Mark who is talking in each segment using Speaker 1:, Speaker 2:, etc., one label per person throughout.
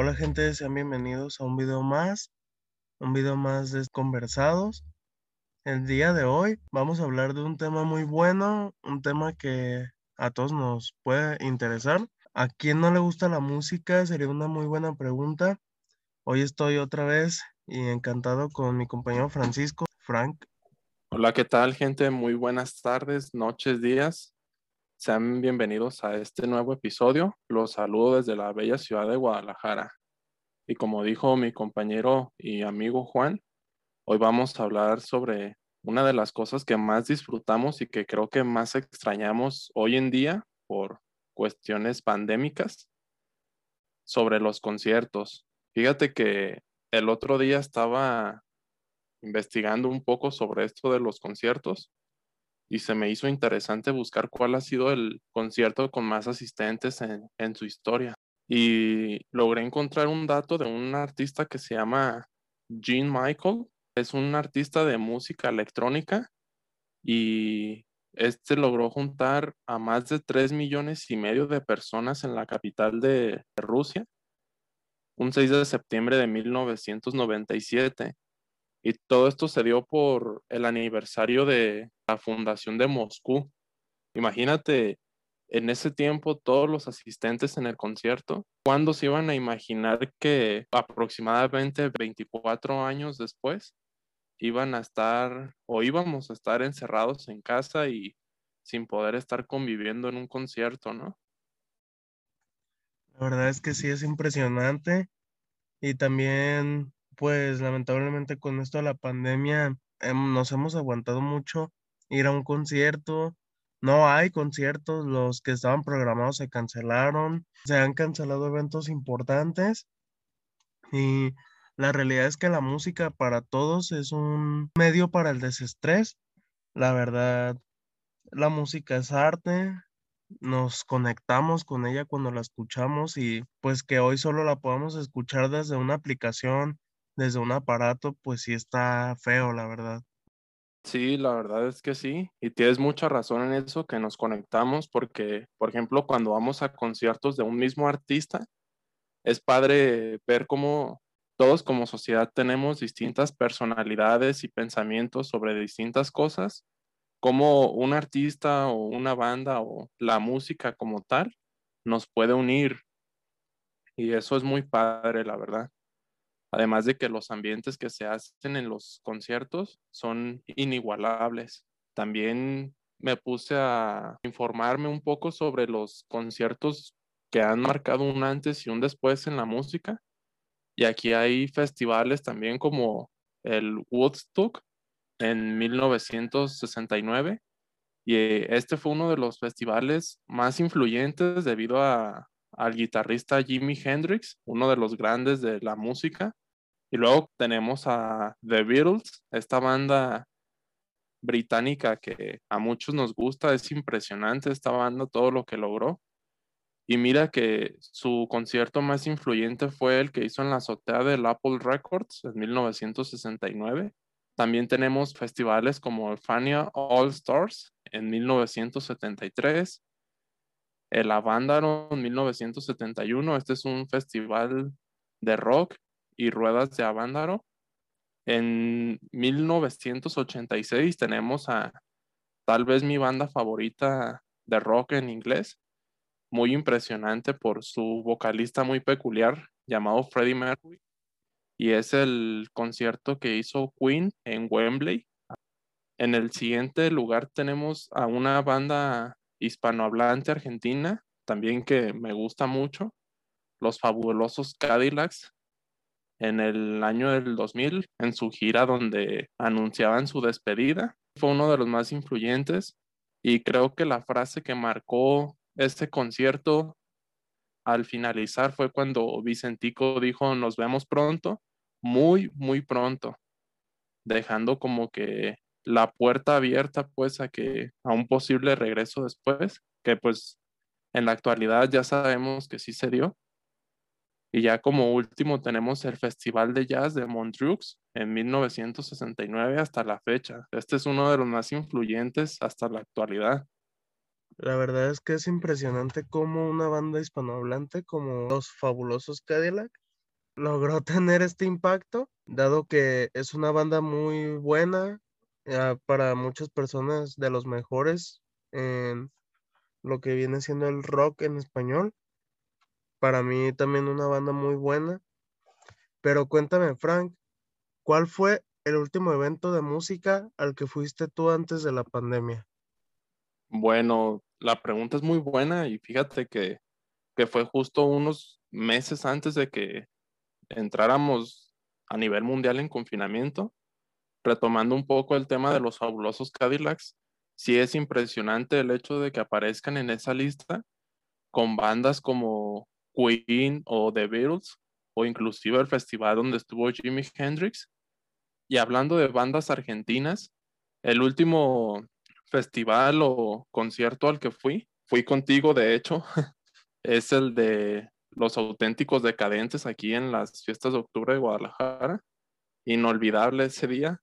Speaker 1: Hola gente, sean bienvenidos a un video más, un video más de conversados. El día de hoy vamos a hablar de un tema muy bueno, un tema que a todos nos puede interesar. ¿A quién no le gusta la música? Sería una muy buena pregunta. Hoy estoy otra vez y encantado con mi compañero Francisco, Frank.
Speaker 2: Hola, ¿qué tal gente? Muy buenas tardes, noches, días. Sean bienvenidos a este nuevo episodio. Los saludo desde la bella ciudad de Guadalajara. Y como dijo mi compañero y amigo Juan, hoy vamos a hablar sobre una de las cosas que más disfrutamos y que creo que más extrañamos hoy en día por cuestiones pandémicas, sobre los conciertos. Fíjate que el otro día estaba investigando un poco sobre esto de los conciertos y se me hizo interesante buscar cuál ha sido el concierto con más asistentes en, su historia. Y logré encontrar un dato de un artista que se llama Gene Michael. Es un artista de música electrónica y este logró juntar a más de 3 millones y medio de personas en la capital de Rusia un 6 de septiembre de 1997 y todo esto se dio por el aniversario de la fundación de Moscú. Imagínate, en ese tiempo todos los asistentes en el concierto, ¿cuándo se iban a imaginar que aproximadamente 24 años después iban a estar o íbamos a estar encerrados en casa y sin poder estar conviviendo en un concierto, ¿no?
Speaker 1: La verdad es que sí es impresionante y también pues lamentablemente con esto de la pandemia em, nos hemos aguantado mucho ir a un concierto. No hay conciertos, los que estaban programados se cancelaron, se han cancelado eventos importantes y la realidad es que la música para todos es un medio para el desestrés. La verdad, la música es arte, nos conectamos con ella cuando la escuchamos y pues que hoy solo la podamos escuchar desde una aplicación desde un aparato, pues sí está feo, la verdad.
Speaker 2: Sí, la verdad es que sí, y tienes mucha razón en eso, que nos conectamos, porque, por ejemplo, cuando vamos a conciertos de un mismo artista, es padre ver cómo todos como sociedad tenemos distintas personalidades y pensamientos sobre distintas cosas, como un artista o una banda o la música como tal nos puede unir. Y eso es muy padre, la verdad. Además de que los ambientes que se hacen en los conciertos son inigualables. También me puse a informarme un poco sobre los conciertos que han marcado un antes y un después en la música. Y aquí hay festivales también como el Woodstock en 1969. Y este fue uno de los festivales más influyentes debido a al guitarrista Jimi Hendrix, uno de los grandes de la música. Y luego tenemos a The Beatles, esta banda británica que a muchos nos gusta, es impresionante esta banda, todo lo que logró. Y mira que su concierto más influyente fue el que hizo en la azotea del Apple Records en 1969. También tenemos festivales como el Fania All Stars en 1973, el Avándaro en 1971. Este es un festival de rock y ruedas de Avándaro. En 1986 tenemos a tal vez mi banda favorita de rock en inglés, muy impresionante por su vocalista muy peculiar llamado Freddie Mercury. Y es el concierto que hizo Queen en Wembley. En el siguiente lugar tenemos a una banda hispanohablante argentina, también que me gusta mucho, los fabulosos Cadillacs, en el año del 2000, en su gira donde anunciaban su despedida. Fue uno de los más influyentes y creo que la frase que marcó este concierto al finalizar fue cuando Vicentico dijo nos vemos pronto, muy, muy pronto, dejando como que la puerta abierta pues a que a un posible regreso después, que pues en la actualidad ya sabemos que sí se dio. Y ya como último tenemos el Festival de Jazz de Montreux en 1969 hasta la fecha. Este es uno de los más influyentes hasta la actualidad.
Speaker 1: La verdad es que es impresionante cómo una banda hispanohablante como los fabulosos Cadillac logró tener este impacto, dado que es una banda muy buena, para muchas personas de los mejores en lo que viene siendo el rock en español. Para mí también una banda muy buena. Pero cuéntame, Frank, ¿cuál fue el último evento de música al que fuiste tú antes de la pandemia?
Speaker 2: Bueno, la pregunta es muy buena y fíjate que, que fue justo unos meses antes de que entráramos a nivel mundial en confinamiento, retomando un poco el tema de los fabulosos Cadillacs, sí es impresionante el hecho de que aparezcan en esa lista con bandas como Queen o The Beatles o inclusive el festival donde estuvo Jimi Hendrix. Y hablando de bandas argentinas, el último festival o concierto al que fui, fui contigo de hecho, es el de los auténticos decadentes aquí en las fiestas de octubre de Guadalajara. Inolvidable ese día.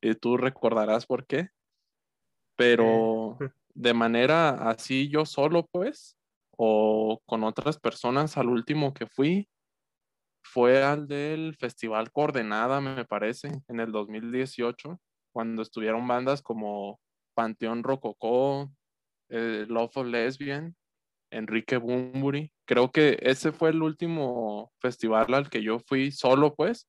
Speaker 2: y tú recordarás por qué. Pero de manera así yo solo, pues, o con otras personas, al último que fui fue al del Festival Coordenada, me parece, en el 2018, cuando estuvieron bandas como Panteón Rococó, eh, Love of Lesbian, Enrique Bumburi. Creo que ese fue el último festival al que yo fui solo, pues,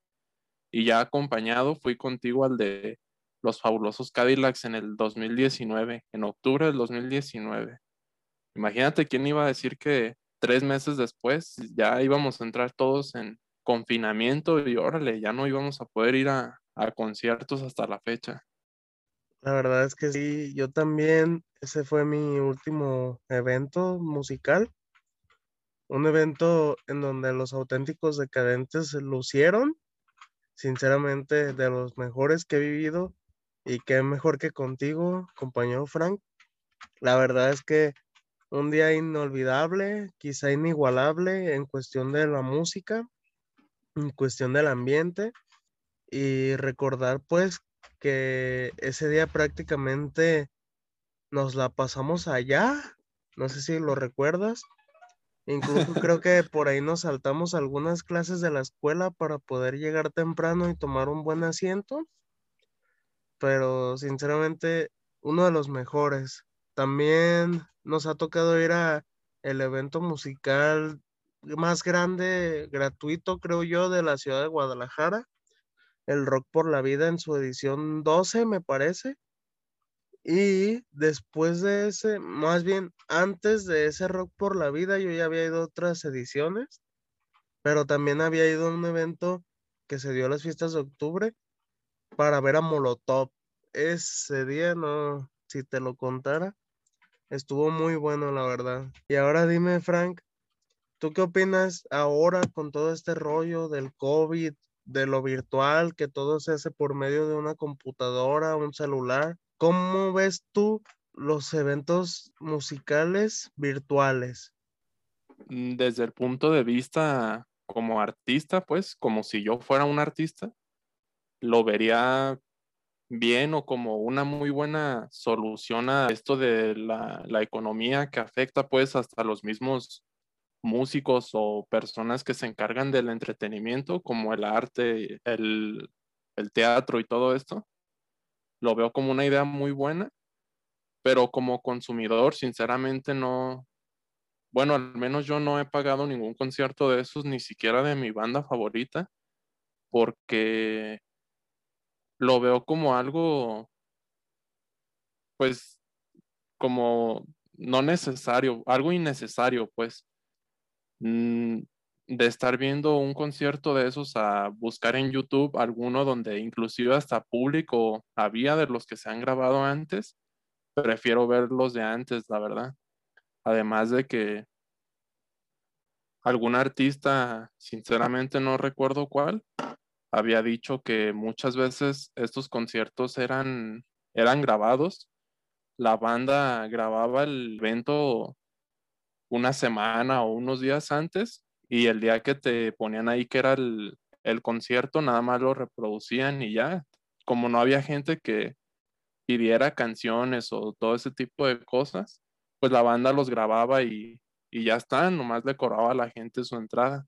Speaker 2: y ya acompañado fui contigo al de los fabulosos Cadillacs en el 2019, en octubre del 2019. Imagínate quién iba a decir que tres meses después ya íbamos a entrar todos en confinamiento y órale, ya no íbamos a poder ir a, a conciertos hasta la fecha.
Speaker 1: La verdad es que sí, yo también, ese fue mi último evento musical, un evento en donde los auténticos decadentes lucieron, sinceramente de los mejores que he vivido y qué mejor que contigo, compañero Frank. La verdad es que un día inolvidable, quizá inigualable en cuestión de la música, en cuestión del ambiente y recordar pues que ese día prácticamente nos la pasamos allá. No sé si lo recuerdas. Incluso creo que por ahí nos saltamos algunas clases de la escuela para poder llegar temprano y tomar un buen asiento. Pero sinceramente, uno de los mejores. También nos ha tocado ir a el evento musical más grande, gratuito, creo yo, de la ciudad de Guadalajara el Rock por la Vida en su edición 12, me parece. Y después de ese, más bien antes de ese Rock por la Vida, yo ya había ido a otras ediciones, pero también había ido a un evento que se dio a las fiestas de octubre para ver a Molotov. Ese día, no, si te lo contara, estuvo muy bueno, la verdad. Y ahora dime, Frank, ¿tú qué opinas ahora con todo este rollo del COVID de lo virtual, que todo se hace por medio de una computadora, un celular. ¿Cómo ves tú los eventos musicales virtuales?
Speaker 2: Mm, desde el punto de vista como artista, pues, como si yo fuera un artista, lo vería bien o como una muy buena solución a esto de la, economía que afecta pues hasta los mismos músicos o personas que se encargan del entretenimiento, como el arte, el, teatro y todo esto, lo veo como una idea muy buena, pero como consumidor, sinceramente no, bueno, al menos yo no he pagado ningún concierto de esos, ni siquiera de mi banda favorita, porque lo veo como algo, pues, como no necesario, algo innecesario, pues. Mm, de estar viendo un concierto de esos a buscar en YouTube alguno donde inclusive hasta público había de los que se han grabado antes, prefiero ver los de antes, la verdad. Además de que algún artista, sinceramente no recuerdo cuál, había dicho que muchas veces estos conciertos eran, eran grabados. La banda grababa el evento una semana o unos días antes y el día que te ponían ahí que era el, concierto, nada más lo reproducían y ya, como no había gente que pidiera canciones o todo ese tipo de cosas, pues la banda los grababa y, y ya está, nomás le cobraba a la gente su entrada.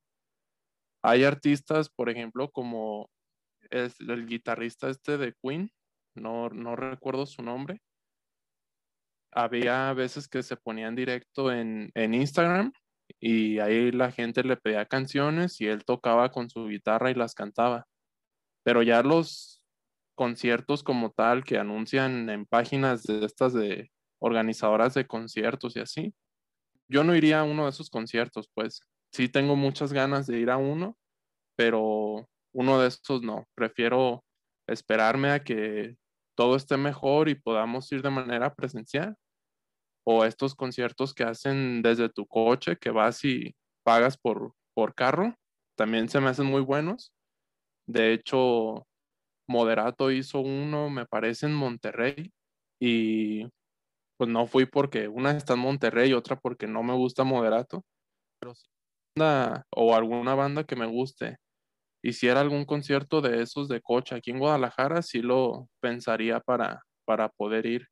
Speaker 2: Hay artistas, por ejemplo, como es el guitarrista este de Queen, no, no recuerdo su nombre. Había veces que se ponía en directo en, en Instagram y ahí la gente le pedía canciones y él tocaba con su guitarra y las cantaba. Pero ya los conciertos como tal que anuncian en páginas de estas de organizadoras de conciertos y así, yo no iría a uno de esos conciertos, pues sí tengo muchas ganas de ir a uno, pero uno de estos no. Prefiero esperarme a que todo esté mejor y podamos ir de manera presencial. O estos conciertos que hacen desde tu coche, que vas y pagas por, por carro, también se me hacen muy buenos. De hecho, Moderato hizo uno, me parece, en Monterrey y pues no fui porque una está en Monterrey y otra porque no me gusta Moderato, pero si o alguna banda que me guste hiciera algún concierto de esos de coche aquí en Guadalajara, sí lo pensaría para, para poder ir.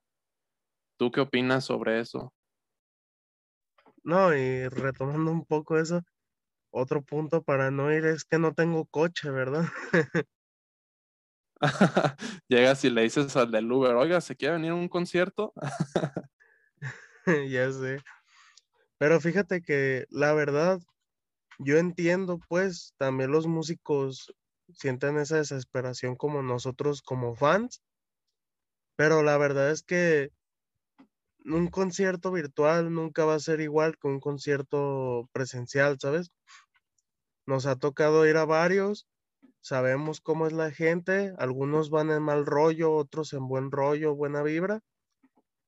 Speaker 2: ¿Tú qué opinas sobre eso?
Speaker 1: No, y retomando un poco eso, otro punto para no ir es que no tengo coche, ¿verdad?
Speaker 2: Llegas y le dices al del Uber, oiga, ¿se quiere venir a un concierto?
Speaker 1: ya sé. Pero fíjate que la verdad, yo entiendo, pues, también los músicos sienten esa desesperación como nosotros como fans, pero la verdad es que un concierto virtual nunca va a ser igual que un concierto presencial, ¿sabes? Nos ha tocado ir a varios, sabemos cómo es la gente, algunos van en mal rollo, otros en buen rollo, buena vibra,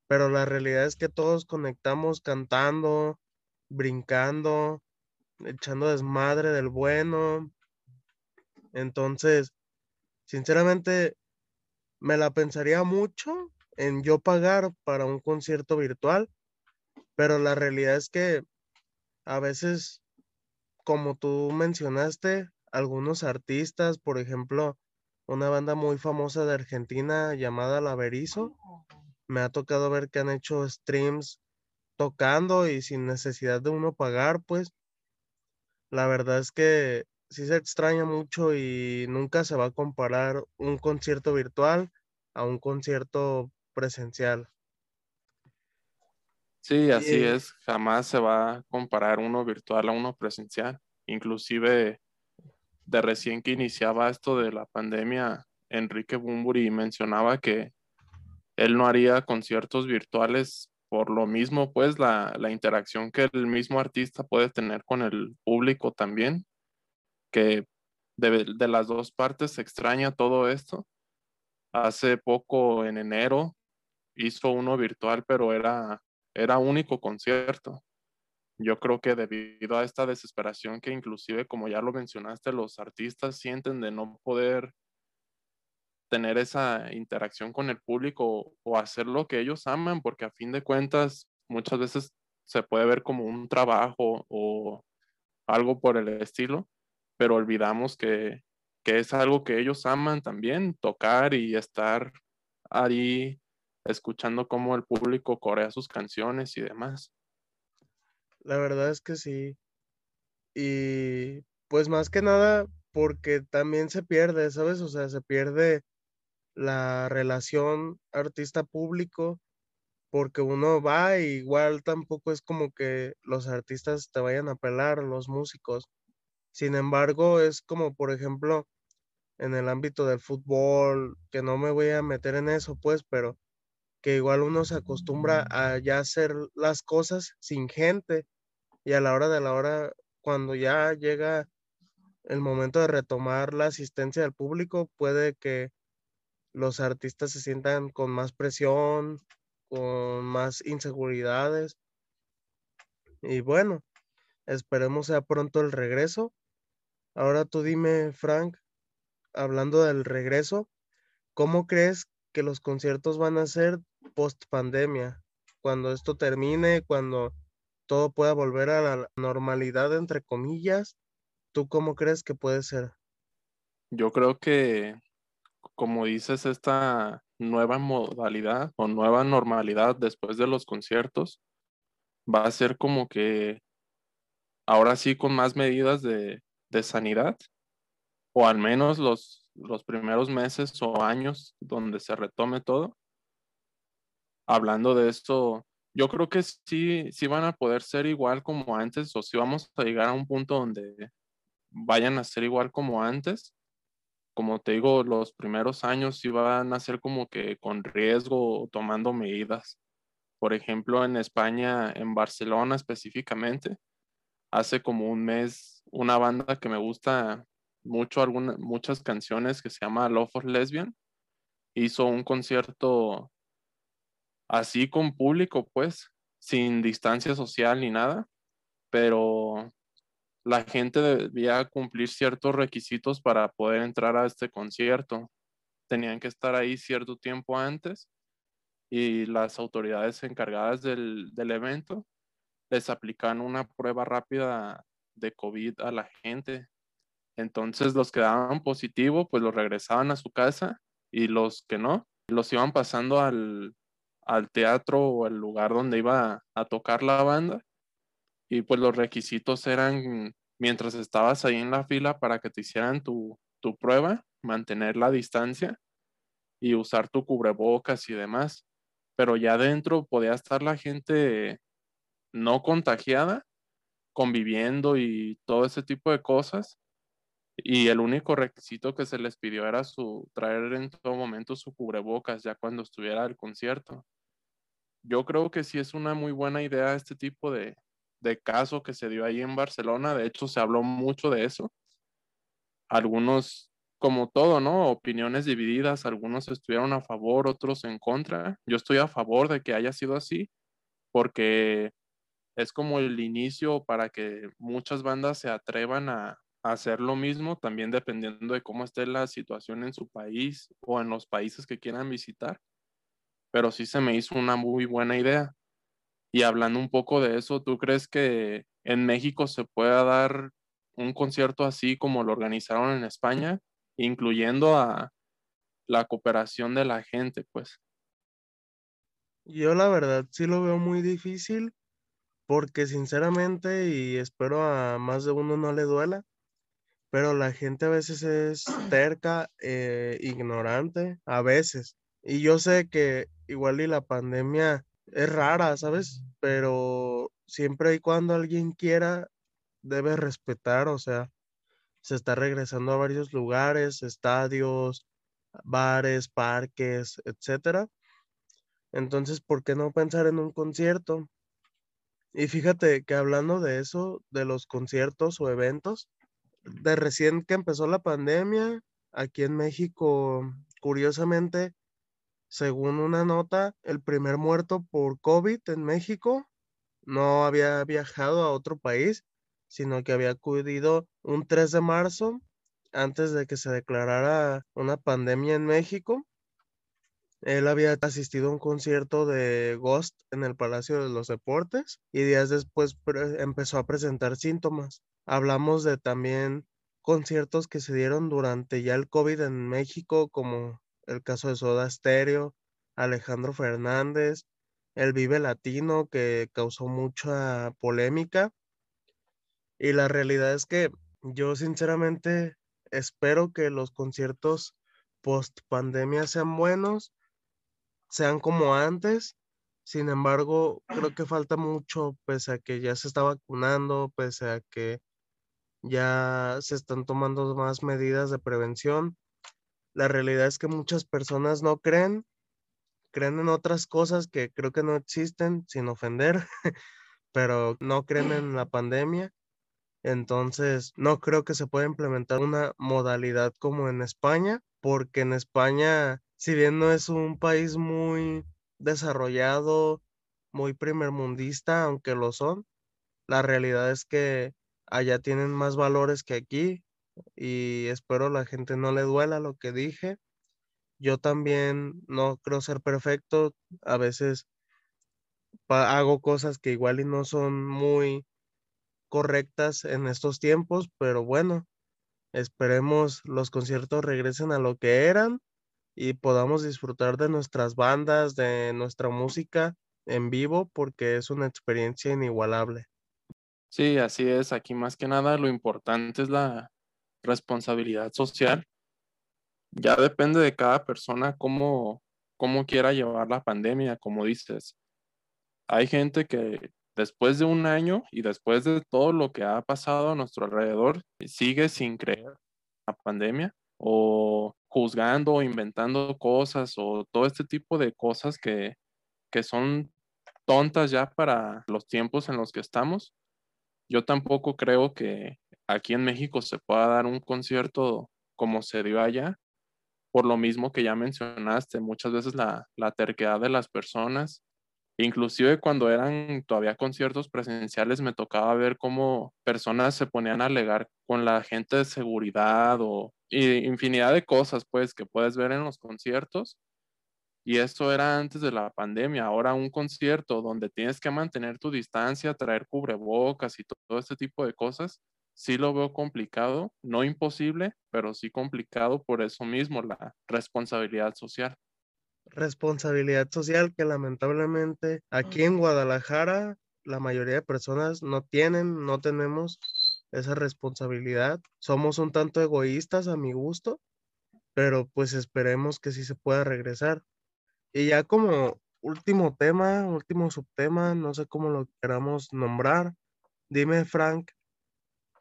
Speaker 1: pero la realidad es que todos conectamos cantando, brincando, echando desmadre del bueno. Entonces, sinceramente, me la pensaría mucho en yo pagar para un concierto virtual, pero la realidad es que a veces, como tú mencionaste, algunos artistas, por ejemplo, una banda muy famosa de Argentina llamada La me ha tocado ver que han hecho streams tocando y sin necesidad de uno pagar, pues. La verdad es que sí se extraña mucho y nunca se va a comparar un concierto virtual a un concierto presencial.
Speaker 2: Sí, así es, jamás se va a comparar uno virtual a uno presencial. Inclusive de recién que iniciaba esto de la pandemia, Enrique Bumburi mencionaba que él no haría conciertos virtuales por lo mismo, pues la, interacción que el mismo artista puede tener con el público también, que de, las dos partes se extraña todo esto. Hace poco, en enero, hizo uno virtual, pero era, era único concierto. Yo creo que debido a esta desesperación que inclusive, como ya lo mencionaste, los artistas sienten de no poder tener esa interacción con el público o hacer lo que ellos aman, porque a fin de cuentas muchas veces se puede ver como un trabajo o algo por el estilo, pero olvidamos que, que es algo que ellos aman también, tocar y estar ahí escuchando cómo el público corea sus canciones y demás.
Speaker 1: La verdad es que sí. Y pues más que nada porque también se pierde, ¿sabes? O sea, se pierde la relación artista-público, porque uno va y igual tampoco es como que los artistas te vayan a pelar, los músicos. Sin embargo, es como, por ejemplo, en el ámbito del fútbol, que no me voy a meter en eso, pues, pero que igual uno se acostumbra a ya hacer las cosas sin gente y a la hora de la hora, cuando ya llega el momento de retomar la asistencia del público, puede que los artistas se sientan con más presión, con más inseguridades. Y bueno, esperemos sea pronto el regreso. Ahora tú dime, Frank, hablando del regreso, ¿cómo crees que los conciertos van a ser post pandemia? Cuando esto termine, cuando todo pueda volver a la normalidad, entre comillas, ¿tú cómo crees que puede ser?
Speaker 2: Yo creo que como dices, esta nueva modalidad o nueva normalidad después de los conciertos va a ser como que ahora sí con más medidas de, de sanidad, o al menos los, los primeros meses o años donde se retome todo. Hablando de esto, yo creo que sí, sí van a poder ser igual como antes, o si vamos a llegar a un punto donde vayan a ser igual como antes. Como te digo, los primeros años sí van a ser como que con riesgo, tomando medidas. Por ejemplo, en España, en Barcelona específicamente, hace como un mes, una banda que me gusta mucho, algunas, muchas canciones que se llama Love for Lesbian, hizo un concierto así con público, pues, sin distancia social ni nada, pero la gente debía cumplir ciertos requisitos para poder entrar a este concierto. Tenían que estar ahí cierto tiempo antes y las autoridades encargadas del, del evento les aplican una prueba rápida de COVID a la gente. Entonces los que daban positivo, pues los regresaban a su casa y los que no, los iban pasando al, al teatro o al lugar donde iba a tocar la banda. Y pues los requisitos eran, mientras estabas ahí en la fila para que te hicieran tu, tu prueba, mantener la distancia y usar tu cubrebocas y demás. Pero ya dentro podía estar la gente no contagiada, conviviendo y todo ese tipo de cosas. Y el único requisito que se les pidió era su traer en todo momento su cubrebocas ya cuando estuviera el concierto yo creo que sí es una muy buena idea este tipo de, caso que se dio ahí en Barcelona. De hecho, se habló mucho de eso. Algunos, como todo, ¿no? Opiniones divididas. Algunos estuvieron a favor, otros en contra. Yo estoy a favor de que haya sido así porque es como el inicio para que muchas bandas se atrevan a hacer lo mismo, también dependiendo de cómo esté la situación en su país o en los países que quieran visitar pero sí se me hizo una muy buena idea. Y hablando un poco de eso, ¿tú crees que en México se pueda dar un concierto así como lo organizaron en España, incluyendo a la cooperación de la gente, pues?
Speaker 1: Yo la verdad sí lo veo muy difícil porque sinceramente, y espero a más de uno no le duela, pero la gente a veces es terca, eh, ignorante, a veces. Y yo sé que igual y la pandemia es rara, ¿sabes? Pero siempre y cuando alguien quiera, debe respetar, o sea, se está regresando a varios lugares, estadios, bares, parques, etcétera. Entonces, ¿por qué no pensar en un concierto? Y fíjate que hablando de eso, de los conciertos o eventos, de recién que empezó la pandemia, aquí en México, curiosamente, según una nota, el primer muerto por COVID en México no había viajado a otro país, sino que había acudido un 3 de marzo antes de que se declarara una pandemia en México. Él había asistido a un concierto de Ghost en el Palacio de los Deportes y días después empezó a presentar síntomas. Hablamos de también conciertos que se dieron durante ya el COVID en México, como el caso de Soda Stereo, Alejandro Fernández, el Vive Latino que causó mucha polémica. Y la realidad es que yo sinceramente espero que los conciertos post pandemia sean buenos, sean como antes. Sin embargo, creo que falta mucho, pese a que ya se está vacunando, pese a que ya se están tomando más medidas de prevención. La realidad es que muchas personas no creen, creen en otras cosas que creo que no existen, sin ofender, pero no creen en la pandemia. Entonces, no creo que se pueda implementar una modalidad como en España, porque en España, si bien no es un país muy desarrollado, muy primermundista, aunque lo son, la realidad es que allá tienen más valores que aquí, y espero la gente no le duela lo que dije. Yo también no creo ser perfecto, a veces hago cosas que igual y no son muy correctas en estos tiempos, pero bueno, esperemos los conciertos regresen a lo que eran y podamos disfrutar de nuestras bandas, de nuestra música en vivo, porque es una experiencia inigualable.
Speaker 2: Sí, así es. Aquí más que nada lo importante es la responsabilidad social. Ya depende de cada persona cómo, cómo quiera llevar la pandemia, como dices. Hay gente que después de un año y después de todo lo que ha pasado a nuestro alrededor, sigue sin creer la pandemia o juzgando o inventando cosas o todo este tipo de cosas que, que son tontas ya para los tiempos en los que estamos. Yo tampoco creo que aquí en México se pueda dar un concierto como se dio allá, por lo mismo que ya mencionaste, muchas veces la, terquedad de las personas, inclusive cuando eran todavía conciertos presenciales, me tocaba ver cómo personas se ponían a alegar con la gente de seguridad o infinidad de cosas, pues, que puedes ver en los conciertos y eso era antes de la pandemia. Ahora un concierto donde tienes que mantener tu distancia, traer cubrebocas y todo este tipo de cosas, sí lo veo complicado, no imposible, pero sí complicado por eso mismo, la responsabilidad social.
Speaker 1: Responsabilidad social que lamentablemente aquí en Guadalajara la mayoría de personas no tienen, no tenemos esa responsabilidad. Somos un tanto egoístas a mi gusto, pero pues esperemos que sí se pueda regresar. Y ya como último tema, último subtema, no sé cómo lo queramos nombrar. Dime, Frank,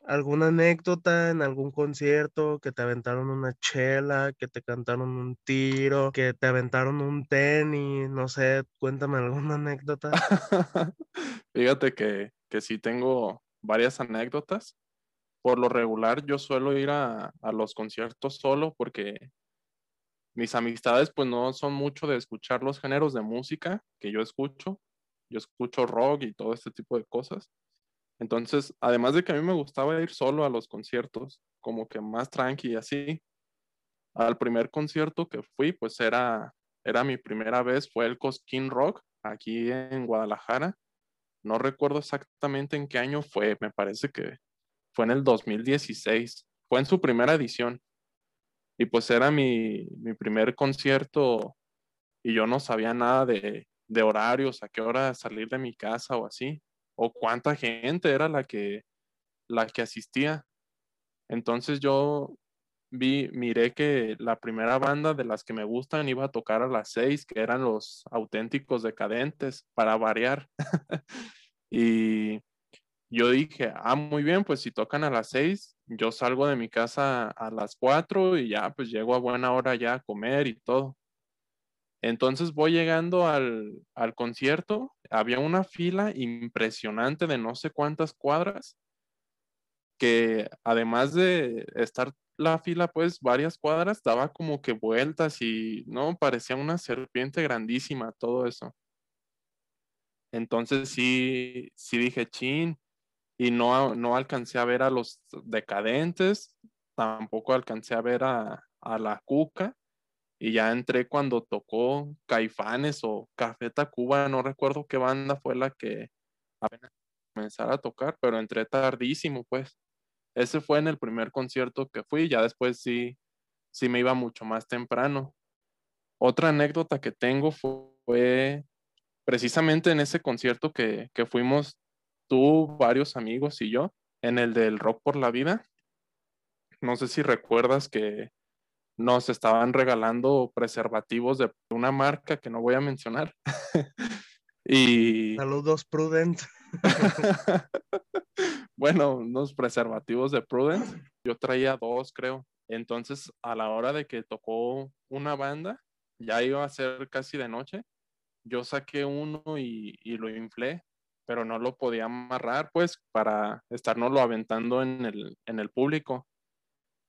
Speaker 1: ¿alguna anécdota en algún concierto que te aventaron una chela, que te cantaron un tiro, que te aventaron un tenis? No sé, cuéntame alguna anécdota.
Speaker 2: Fíjate que, que sí tengo varias anécdotas. Por lo regular, yo suelo ir a, a los conciertos solo porque mis amistades pues no son mucho de escuchar los géneros de música que yo escucho. Yo escucho rock y todo este tipo de cosas. Entonces, además de que a mí me gustaba ir solo a los conciertos, como que más tranqui y así, al primer concierto que fui, pues era, era mi primera vez, fue el Cosquín Rock aquí en Guadalajara. No recuerdo exactamente en qué año fue, me parece que fue en el 2016, fue en su primera edición. Y pues era mi, primer concierto y yo no sabía nada de, de, horarios, a qué hora salir de mi casa o así, o cuánta gente era la que, la que asistía. Entonces yo vi, miré que la primera banda de las que me gustan iba a tocar a las seis, que eran los auténticos decadentes, para variar. y yo dije, ah, muy bien, pues si tocan a las seis, yo salgo de mi casa a las cuatro y ya, pues llego a buena hora ya a comer y todo. Entonces voy llegando al, al concierto, había una fila impresionante de no sé cuántas cuadras, que además de estar la fila pues varias cuadras, daba como que vueltas y no, parecía una serpiente grandísima todo eso. Entonces sí, sí dije, chin, y no, no alcancé a ver a los decadentes, tampoco alcancé a ver a, la Cuca, y ya entré cuando tocó Caifanes o Café Tacuba, no recuerdo qué banda fue la que apenas comenzara a tocar, pero entré tardísimo, pues. Ese fue en el primer concierto que fui, ya después sí, sí me iba mucho más temprano. Otra anécdota que tengo fue, precisamente en ese concierto que, que fuimos tú, varios amigos y yo, en el del Rock por la Vida. No sé si recuerdas que nos estaban regalando preservativos de una marca que no voy a mencionar. y...
Speaker 1: Saludos, Prudent.
Speaker 2: bueno, unos preservativos de Prudent. Yo traía dos, creo. Entonces, a la hora de que tocó una banda, ya iba a ser casi de noche, yo saqué uno y, y lo inflé pero no lo podía amarrar, pues, para estarnoslo aventando en el, en el público.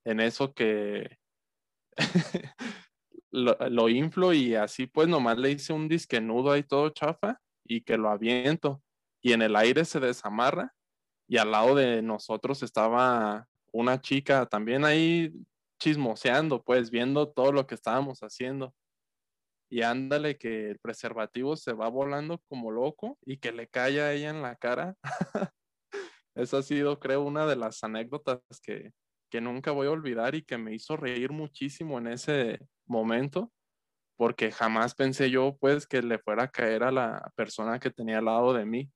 Speaker 2: En eso que lo, inflo y así, pues, nomás le hice un disque nudo ahí todo chafa y que lo aviento. Y en el aire se desamarra y al lado de nosotros estaba una chica también ahí chismoseando, pues, viendo todo lo que estábamos haciendo y ándale que el preservativo se va volando como loco y que le cae a ella en la cara. Esa ha sido, creo, una de las anécdotas que, que nunca voy a olvidar y que me hizo reír muchísimo en ese momento, porque jamás pensé yo, pues, que le fuera a caer a la persona que tenía al lado de mí.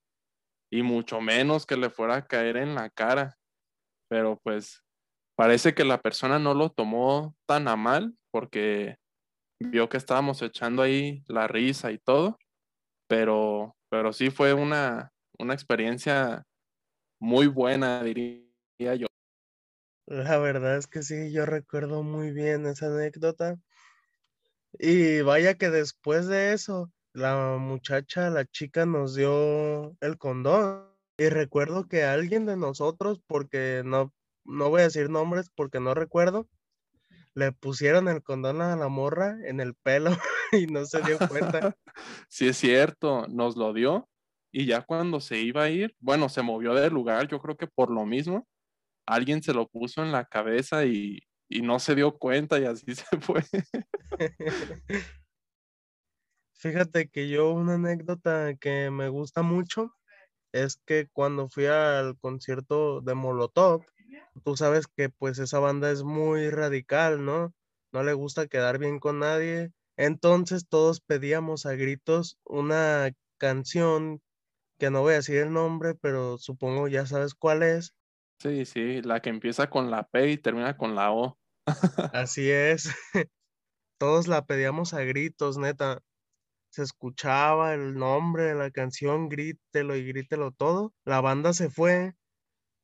Speaker 2: y mucho menos que le fuera a caer en la cara. Pero pues parece que la persona no lo tomó tan a mal porque vio que estábamos echando ahí la risa y todo, pero, pero sí fue una, una experiencia muy buena, diría yo.
Speaker 1: La verdad es que sí, yo recuerdo muy bien esa anécdota. Y vaya que después de eso, la muchacha, la chica nos dio el condón. Y recuerdo que alguien de nosotros, porque no, no voy a decir nombres porque no recuerdo, le pusieron el condón a la morra en el pelo y no se dio cuenta.
Speaker 2: sí es cierto, nos lo dio y ya cuando se iba a ir, bueno, se movió del lugar, yo creo que por lo mismo, alguien se lo puso en la cabeza y, y no se dio cuenta y así se fue.
Speaker 1: Fíjate que yo una anécdota que me gusta mucho es que cuando fui al concierto de Molotov, tú sabes que pues esa banda es muy radical, ¿no? No le gusta quedar bien con nadie. Entonces todos pedíamos a gritos una canción que no voy a decir el nombre, pero supongo ya sabes cuál es.
Speaker 2: Sí, sí, la que empieza con la P y termina con la O.
Speaker 1: Así es. Todos la pedíamos a gritos, neta se escuchaba el nombre de la canción, grítelo y grítelo todo. La banda se fue,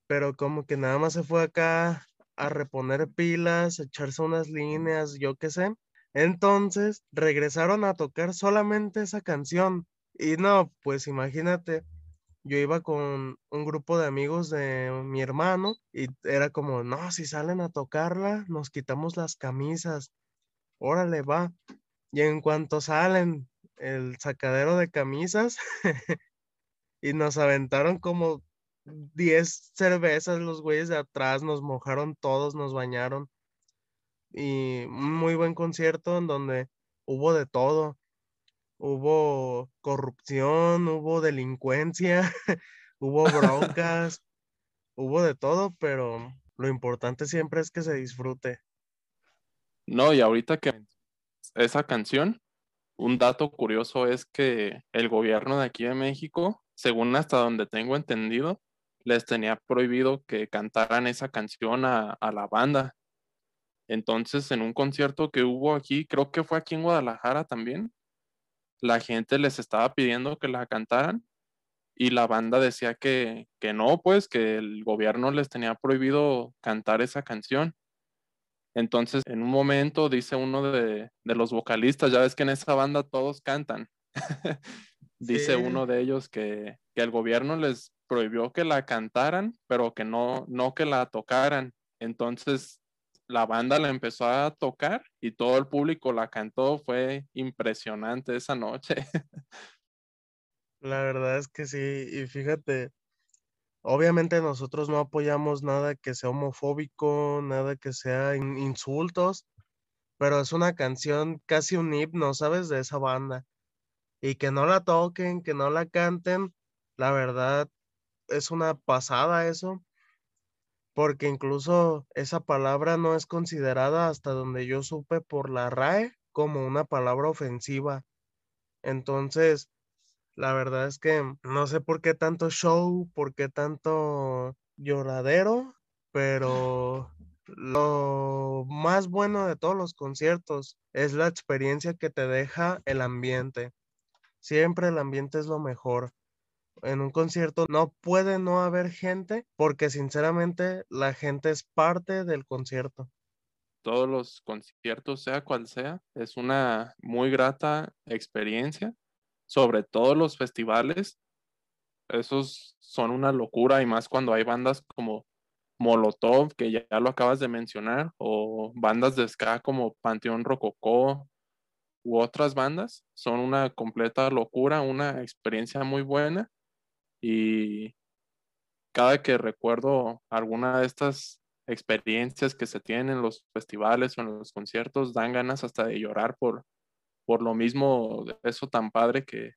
Speaker 1: pero como que nada más se fue acá a reponer pilas, echarse unas líneas, yo qué sé. Entonces regresaron a tocar solamente esa canción. Y no, pues imagínate, yo iba con un grupo de amigos de mi hermano y era como, no, si salen a tocarla, nos quitamos las camisas. Órale, va. Y en cuanto salen, el sacadero de camisas y nos aventaron como 10 cervezas los güeyes de atrás, nos mojaron todos, nos bañaron. Y un muy buen concierto en donde hubo de todo. Hubo corrupción, hubo delincuencia, hubo broncas, hubo de todo, pero lo importante siempre es que se disfrute.
Speaker 2: No, y ahorita que esa canción, un dato curioso es que el gobierno de aquí de México, según hasta donde tengo entendido, les tenía prohibido que cantaran esa canción a, la banda. Entonces, en un concierto que hubo aquí, creo que fue aquí en Guadalajara también, la gente les estaba pidiendo que la cantaran y la banda decía que, que no, pues que el gobierno les tenía prohibido cantar esa canción. Entonces, en un momento dice uno de, los vocalistas, ya ves que en esa banda todos cantan. dice uno de ellos que, el gobierno les prohibió que la cantaran, pero que no, no que la tocaran. Entonces, la banda la empezó a tocar y todo el público la cantó. Fue impresionante esa noche.
Speaker 1: la verdad es que sí. Y fíjate, Obviamente nosotros no apoyamos nada que sea homofóbico, nada que sea insultos, pero es una canción casi un himno, ¿sabes? De esa banda. Y que no la toquen, que no la canten, la verdad es una pasada eso, porque incluso esa palabra no es considerada hasta donde yo supe por la RAE como una palabra ofensiva. Entonces, la verdad es que no sé por qué tanto show, por qué tanto lloradero, pero lo más bueno de todos los conciertos es la experiencia que te deja el ambiente. Siempre el ambiente es lo mejor. En un concierto no puede no haber gente porque sinceramente la gente es parte del concierto.
Speaker 2: Todos los conciertos, sea cual sea, es una muy grata experiencia sobre todo los festivales, esos son una locura y más cuando hay bandas como Molotov, que ya, lo acabas de mencionar, o bandas de ska como Panteón Rococó u otras bandas, son una completa locura, una experiencia muy buena y cada que recuerdo alguna de estas experiencias que se tienen en los festivales o en los conciertos, dan ganas hasta de llorar por, por lo mismo, eso tan padre que,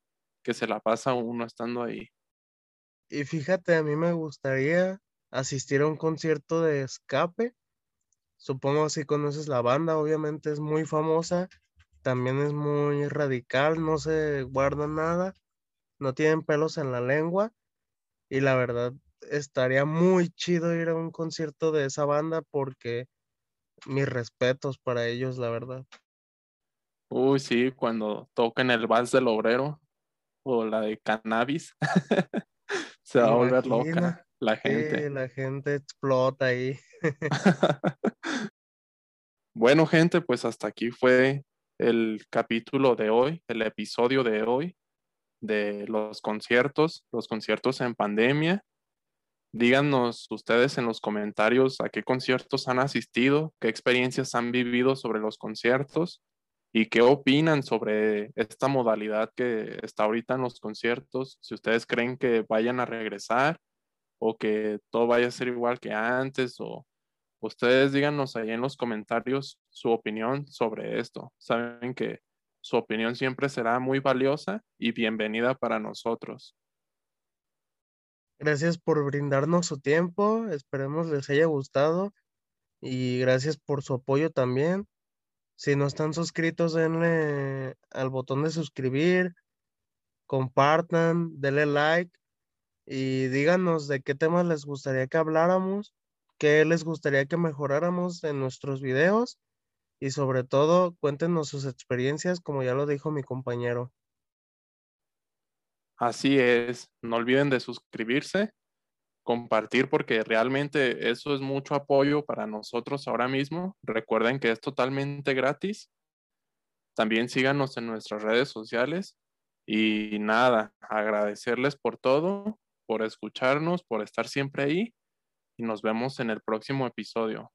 Speaker 2: se la pasa uno estando ahí.
Speaker 1: Y fíjate, a mí me gustaría asistir a un concierto de escape. Supongo si conoces la banda, obviamente es muy famosa, también es muy radical, no se guarda nada, no tienen pelos en la lengua y la verdad estaría muy chido ir a un concierto de esa banda porque mis respetos para ellos, la verdad.
Speaker 2: Uy, sí, cuando toquen el vals del obrero o la de cannabis, se va a volver loca la gente.
Speaker 1: Sí, la gente explota ahí.
Speaker 2: bueno, gente, pues hasta aquí fue el capítulo de hoy, el episodio de hoy de los conciertos, los conciertos en pandemia. Díganos ustedes en los comentarios a qué conciertos han asistido, qué experiencias han vivido sobre los conciertos y qué opinan sobre esta modalidad que está ahorita en los conciertos. Si ustedes creen que vayan a regresar o que todo vaya a ser igual que antes o ustedes díganos ahí en los comentarios su opinión sobre esto. Saben que su opinión siempre será muy valiosa y bienvenida para nosotros.
Speaker 1: Gracias por brindarnos su tiempo, esperemos les haya gustado y gracias por su apoyo también. Si no están suscritos, denle al botón de suscribir, compartan, denle like y díganos de qué temas les gustaría que habláramos, qué les gustaría que mejoráramos en nuestros videos y sobre todo cuéntenos sus experiencias, como ya lo dijo mi compañero.
Speaker 2: Así es, no olviden de suscribirse, compartir porque realmente eso es mucho apoyo para nosotros ahora mismo. Recuerden que es totalmente gratis. También síganos en nuestras redes sociales y nada, agradecerles por todo, por escucharnos, por estar siempre ahí y nos vemos en el próximo episodio.